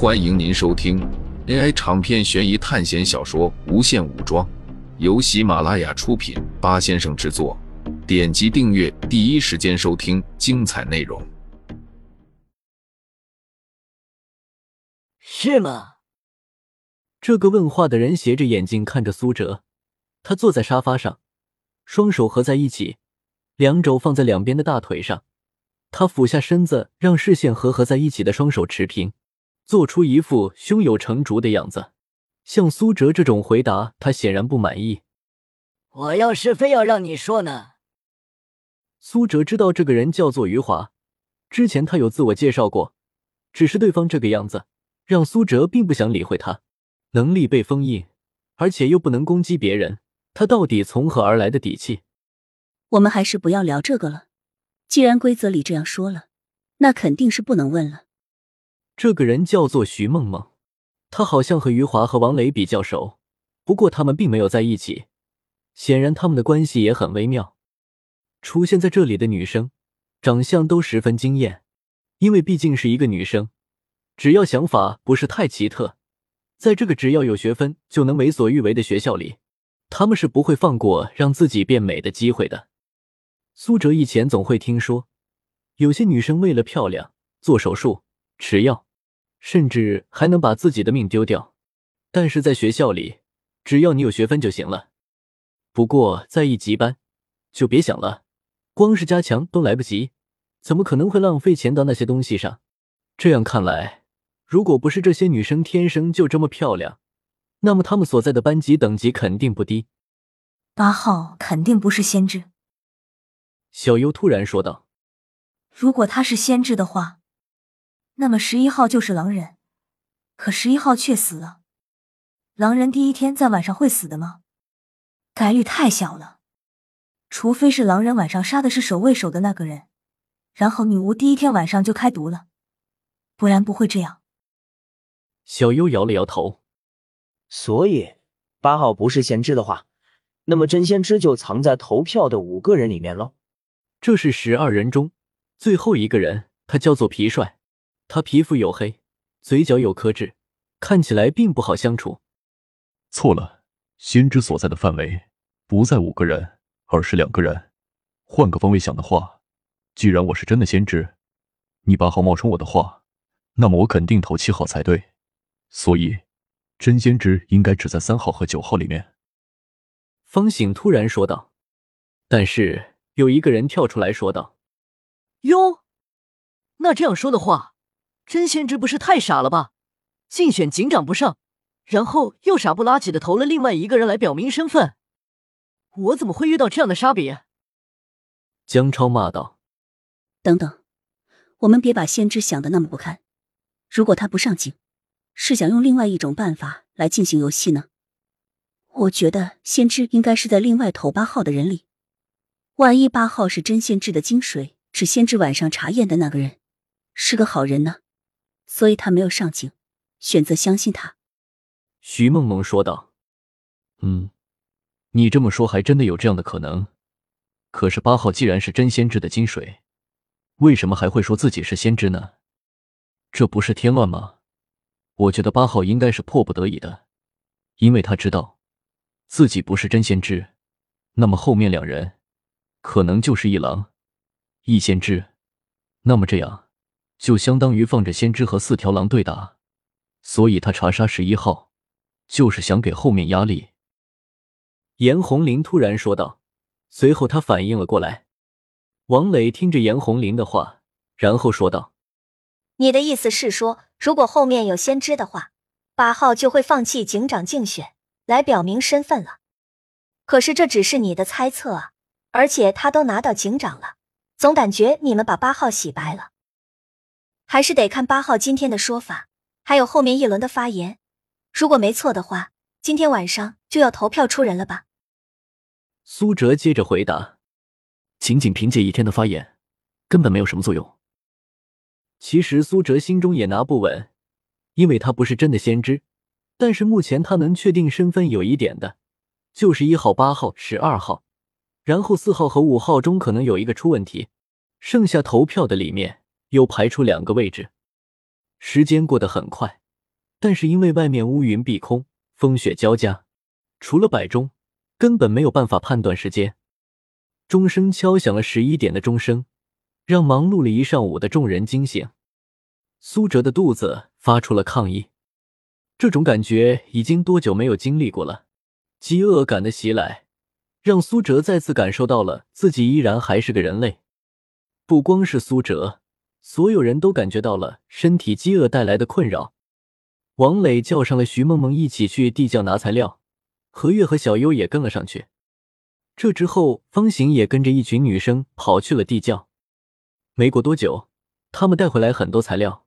欢迎您收听 AI 长篇悬疑探险小说《无限武装》，由喜马拉雅出品，八先生制作。点击订阅，第一时间收听精彩内容。是吗？这个问话的人斜着眼睛看着苏哲，他坐在沙发上，双手合在一起，两肘放在两边的大腿上。他俯下身子，让视线和合在一起的双手持平，做出一副胸有成竹的样子。像苏哲这种回答，他显然不满意。我要是非要让你说呢？苏哲知道这个人叫做余华，之前他有自我介绍过，只是对方这个样子，让苏哲并不想理会他。能力被封印，而且又不能攻击别人，他到底从何而来的底气？我们还是不要聊这个了。既然规则里这样说了，那肯定是不能问了。这个人叫做徐梦梦，他好像和余华和王磊比较熟，不过他们并没有在一起，显然他们的关系也很微妙。出现在这里的女生，长相都十分惊艳，因为毕竟是一个女生，只要想法不是太奇特，在这个只要有学分就能为所欲为的学校里，他们是不会放过让自己变美的机会的。苏哲以前总会听说，有些女生为了漂亮做手术、吃药，甚至还能把自己的命丢掉。但是在学校里，只要你有学分就行了。不过在一级班，就别想了，光是加强都来不及，怎么可能会浪费钱到那些东西上？这样看来，如果不是这些女生天生就这么漂亮，那么她们所在的班级等级肯定不低。八号肯定不是先知。小优突然说道：“如果他是先知的话，那么十一号就是狼人。可十一号却死了，狼人第一天在晚上会死的吗？概率太小了。除非是狼人晚上杀的是守卫守的那个人，然后女巫第一天晚上就开毒了，不然不会这样。”小优摇了摇头。所以八号不是先知的话，那么真先知就藏在投票的五个人里面喽。这是十二人中最后一个人，他叫做皮帅。他皮肤黝黑，嘴角有颗痣，看起来并不好相处。错了，先知所在的范围不在五个人，而是两个人。换个方位想的话，既然我是真的先知，你八号冒充我的话，那么我肯定投七号才对。所以，真先知应该只在三号和九号里面。方醒突然说道。但是。有一个人跳出来说道：“哟，那这样说的话，真先知不是太傻了吧？竞选警长不上，然后又傻不拉几的投了另外一个人来表明身份。我怎么会遇到这样的傻比？”江超骂道：“等等，我们别把先知想的那么不堪。如果他不上警，是想用另外一种办法来进行游戏呢？我觉得先知应该是在另外投八号的人里。”万一八号是真先知的金水，是先知晚上查验的那个人，是个好人呢，所以他没有上警，选择相信他。徐梦梦说道：“嗯，你这么说还真的有这样的可能。可是八号既然是真先知的金水，为什么还会说自己是先知呢？这不是添乱吗？我觉得八号应该是迫不得已的，因为他知道自己不是真先知。那么后面两人。”可能就是一狼，一先知，那么这样就相当于放着先知和四条狼对打，所以他查杀十一号，就是想给后面压力。严红林突然说道，随后他反应了过来。王磊听着严红林的话，然后说道：“你的意思是说，如果后面有先知的话，八号就会放弃警长竞选，来表明身份了？可是这只是你的猜测啊。”而且他都拿到警长了，总感觉你们把八号洗白了，还是得看八号今天的说法，还有后面一轮的发言。如果没错的话，今天晚上就要投票出人了吧？苏哲接着回答：“仅仅凭借一天的发言，根本没有什么作用。”其实苏哲心中也拿不稳，因为他不是真的先知，但是目前他能确定身份有一点的，就是一号、八号、十二号。然后四号和五号中可能有一个出问题，剩下投票的里面又排出两个位置。时间过得很快，但是因为外面乌云蔽空，风雪交加，除了摆钟，根本没有办法判断时间。钟声敲响了十一点的钟声，让忙碌了一上午的众人惊醒。苏哲的肚子发出了抗议，这种感觉已经多久没有经历过了？饥饿感的袭来，让苏哲再次感受到了自己依然还是个人类。不光是苏哲，所有人都感觉到了身体饥饿带来的困扰。王磊叫上了徐梦梦一起去地窖拿材料，何月和小优也跟了上去。这之后，方行也跟着一群女生跑去了地窖。没过多久，他们带回来很多材料，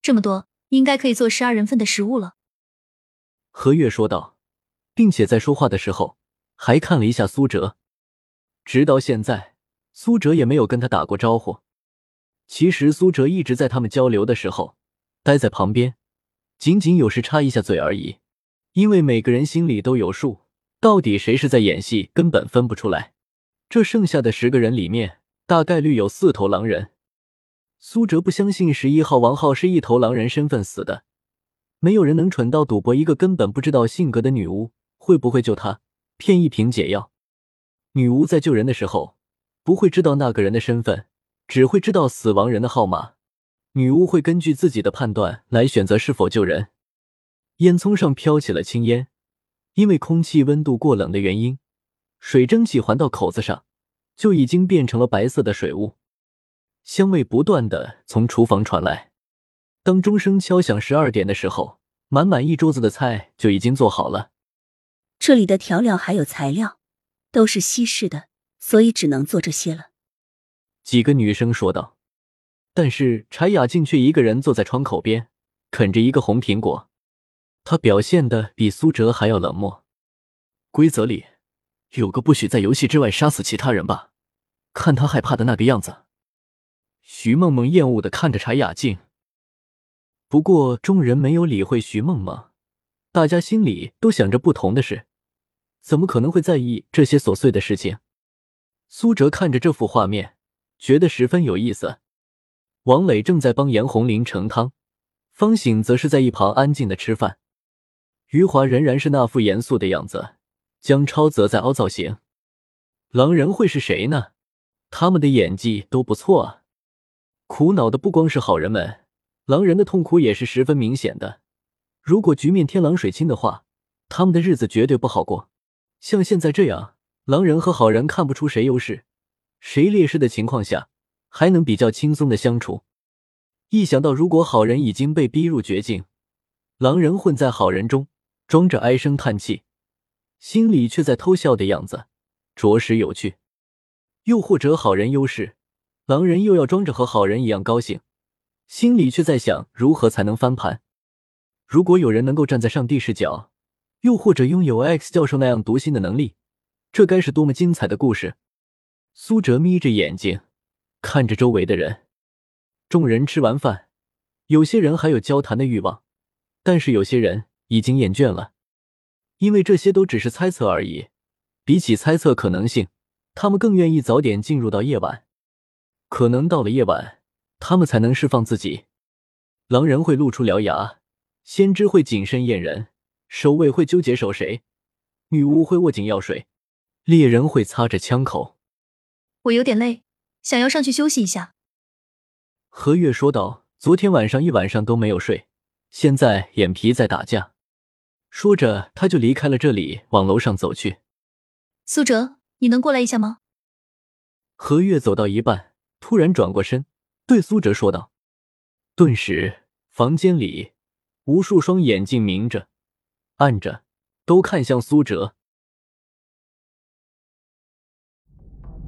这么多，应该可以做十二人份的食物了。何月说道，并且在说话的时候还看了一下苏哲。直到现在，苏哲也没有跟他打过招呼。其实苏哲一直在他们交流的时候待在旁边。仅仅有时插一下嘴而已，因为每个人心里都有数，到底谁是在演戏，根本分不出来。这剩下的十个人里面，大概率有四头狼人。苏哲不相信十一号王浩是一头狼人身份死的，没有人能蠢到赌博一个根本不知道性格的女巫会不会救他，骗一瓶解药。女巫在救人的时候，不会知道那个人的身份，只会知道死亡人的号码。女巫会根据自己的判断来选择是否救人。烟囱上飘起了青烟，因为空气温度过冷的原因，水蒸气环到口子上，就已经变成了白色的水雾。香味不断的从厨房传来。当钟声敲响十二点的时候，满满一桌子的菜就已经做好了。这里的调料还有材料都是稀释的，所以只能做这些了。几个女生说道。但是柴雅静却一个人坐在窗口边，啃着一个红苹果。她表现的比苏哲还要冷漠。规则里有个不许在游戏之外杀死其他人吧？看他害怕的那个样子。徐梦梦厌恶的看着柴雅静。不过众人没有理会徐梦梦，大家心里都想着不同的事，怎么可能会在意这些琐碎的事情？苏哲看着这幅画面，觉得十分有意思。王磊正在帮严红林盛汤，方醒则是在一旁安静的吃饭。余华仍然是那副严肃的样子，江超则在凹造型。狼人会是谁呢？他们的演技都不错啊。苦恼的不光是好人们，狼人的痛苦也是十分明显的。如果局面天狼水清的话，他们的日子绝对不好过。像现在这样，狼人和好人看不出谁优势，谁劣势的情况下。还能比较轻松的相处。一想到如果好人已经被逼入绝境，狼人混在好人中，装着唉声叹气，心里却在偷笑的样子，着实有趣。又或者好人优势，狼人又要装着和好人一样高兴，心里却在想如何才能翻盘。如果有人能够站在上帝视角，又或者拥有 X 教授那样读心的能力，这该是多么精彩的故事！苏哲眯着眼睛。看着周围的人，众人吃完饭，有些人还有交谈的欲望，但是有些人已经厌倦了，因为这些都只是猜测而已。比起猜测可能性，他们更愿意早点进入到夜晚。可能到了夜晚，他们才能释放自己。狼人会露出獠牙，先知会谨慎验人，守卫会纠结守谁，女巫会握紧药水，猎人会擦着枪口。我有点累。想要上去休息一下，何月说道：“昨天晚上一晚上都没有睡，现在眼皮在打架。”说着，他就离开了这里，往楼上走去。苏哲，你能过来一下吗？何月走到一半，突然转过身，对苏哲说道。顿时，房间里无数双眼睛明着、暗着，都看向苏哲。